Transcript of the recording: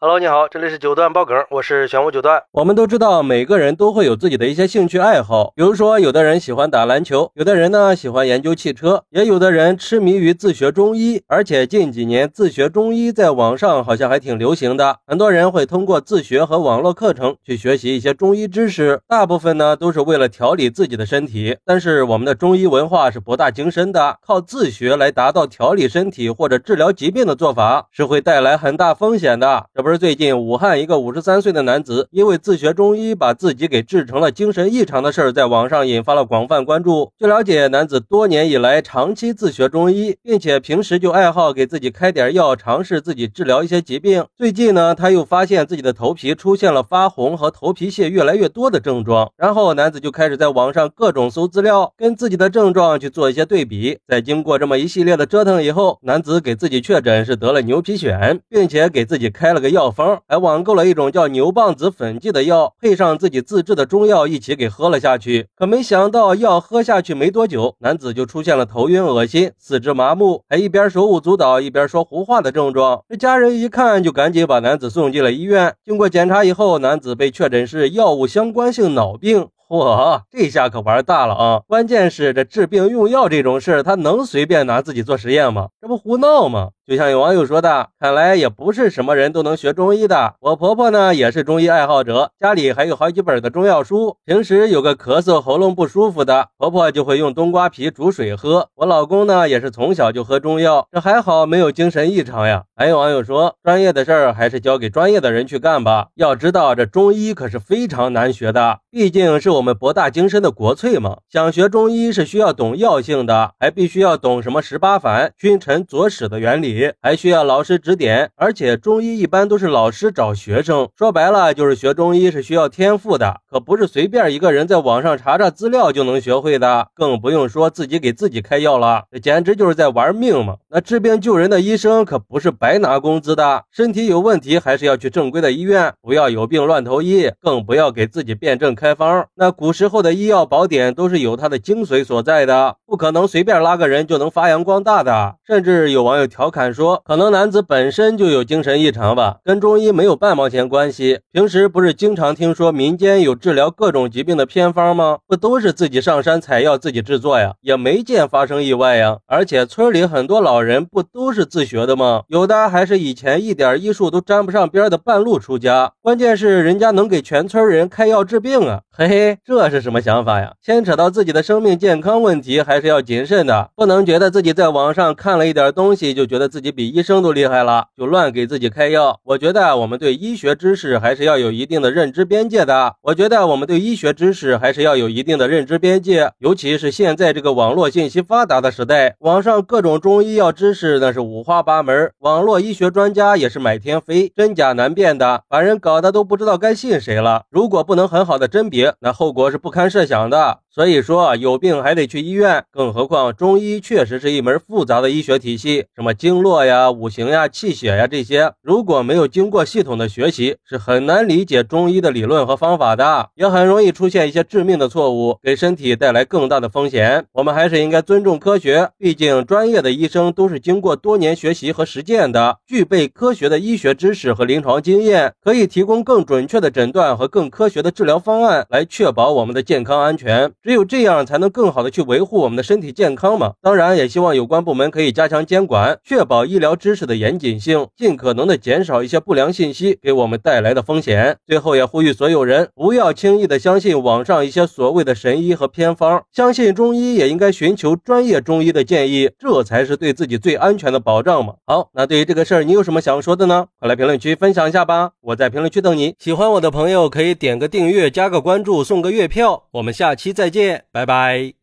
Hello，你好，这里是九段爆梗，我是玄武九段。我们都知道，每个人都会有自己的一些兴趣爱好，比如说，有的人喜欢打篮球，有的人呢喜欢研究汽车，也有的人痴迷于自学中医。而且近几年自学中医在网上好像还挺流行的，很多人会通过自学和网络课程去学习一些中医知识，大部分呢都是为了调理自己的身体。但是我们的中医文化是博大精深的，靠自学来达到调理身体或者治疗疾病的做法是会带来很大风险的。这不。而最近，武汉一个五十三岁的男子因为自学中医把自己给治成了精神异常的事儿，在网上引发了广泛关注。据了解，男子多年以来长期自学中医，并且平时就爱好给自己开点药，尝试自己治疗一些疾病。最近呢，他又发现自己的头皮出现了发红和头皮屑越来越多的症状，然后男子就开始在网上各种搜资料，跟自己的症状去做一些对比。在经过这么一系列的折腾以后，男子给自己确诊是得了牛皮癣，并且给自己开了个药。药方还网购了一种叫牛蒡子粉剂的药，配上自己自制的中药一起给喝了下去。可没想到，药喝下去没多久，男子就出现了头晕、恶心、四肢麻木，还一边手舞足蹈一边说胡话的症状。这家人一看，就赶紧把男子送进了医院。经过检查以后，男子被确诊是药物相关性脑病。嚯，这下可玩大了啊！关键是这治病用药这种事他能随便拿自己做实验吗？这不胡闹吗？就像有网友说的，看来也不是什么人都能学中医的。我婆婆呢也是中医爱好者，家里还有好几本的中药书。平时有个咳嗽、喉咙不舒服的，婆婆就会用冬瓜皮煮水喝。我老公呢也是从小就喝中药，这还好没有精神异常呀。还有网友说，专业的事儿还是交给专业的人去干吧。要知道，这中医可是非常难学的，毕竟是我们博大精深的国粹嘛。想学中医是需要懂药性的，还必须要懂什么十八反、君臣佐使的原理。还需要老师指点，而且中医一般都是老师找学生。说白了，就是学中医是需要天赋的，可不是随便一个人在网上查查资料就能学会的，更不用说自己给自己开药了，这简直就是在玩命嘛！那治病救人的医生可不是白拿工资的，身体有问题还是要去正规的医院，不要有病乱投医，更不要给自己辩证开方。那古时候的医药宝典都是有它的精髓所在的，不可能随便拉个人就能发扬光大的。甚至有网友调侃。说可能男子本身就有精神异常吧，跟中医没有半毛钱关系。平时不是经常听说民间有治疗各种疾病的偏方吗？不都是自己上山采药自己制作呀，也没见发生意外呀。而且村里很多老人不都是自学的吗？有的还是以前一点医术都沾不上边的半路出家。关键是人家能给全村人开药治病啊！嘿嘿，这是什么想法呀？牵扯到自己的生命健康问题，还是要谨慎的，不能觉得自己在网上看了一点东西就觉得自自己。比医生都厉害了，就乱给自己开药。我觉得我们对医学知识还是要有一定的认知边界的。我觉得我们对医学知识还是要有一定的认知边界，尤其是现在这个网络信息发达的时代，网上各种中医药知识那是五花八门，网络医学专家也是满天飞，真假难辨的，把人搞得都不知道该信谁了。如果不能很好的甄别，那后果是不堪设想的。所以说，有病还得去医院，更何况中医确实是一门复杂的医学体系，什么经络呀、五行呀、气血呀这些，如果没有经过系统的学习，是很难理解中医的理论和方法的，也很容易出现一些致命的错误，给身体带来更大的风险。我们还是应该尊重科学，毕竟专业的医生都是经过多年学习和实践的，具备科学的医学知识和临床经验，可以提供更准确的诊断和更科学的治疗方案，来确保我们的健康安全。只有这样，才能更好的去维护我们的身体健康嘛。当然，也希望有关部门可以加强监管，确保医疗知识的严谨性，尽可能的减少一些不良信息给我们带来的风险。最后，也呼吁所有人不要轻易的相信网上一些所谓的神医和偏方，相信中医也应该寻求专业中医的建议，这才是对自己最安全的保障嘛。好，那对于这个事儿，你有什么想说的呢？快来评论区分享一下吧，我在评论区等你。喜欢我的朋友可以点个订阅，加个关注，送个月票。我们下期再见见。拜拜。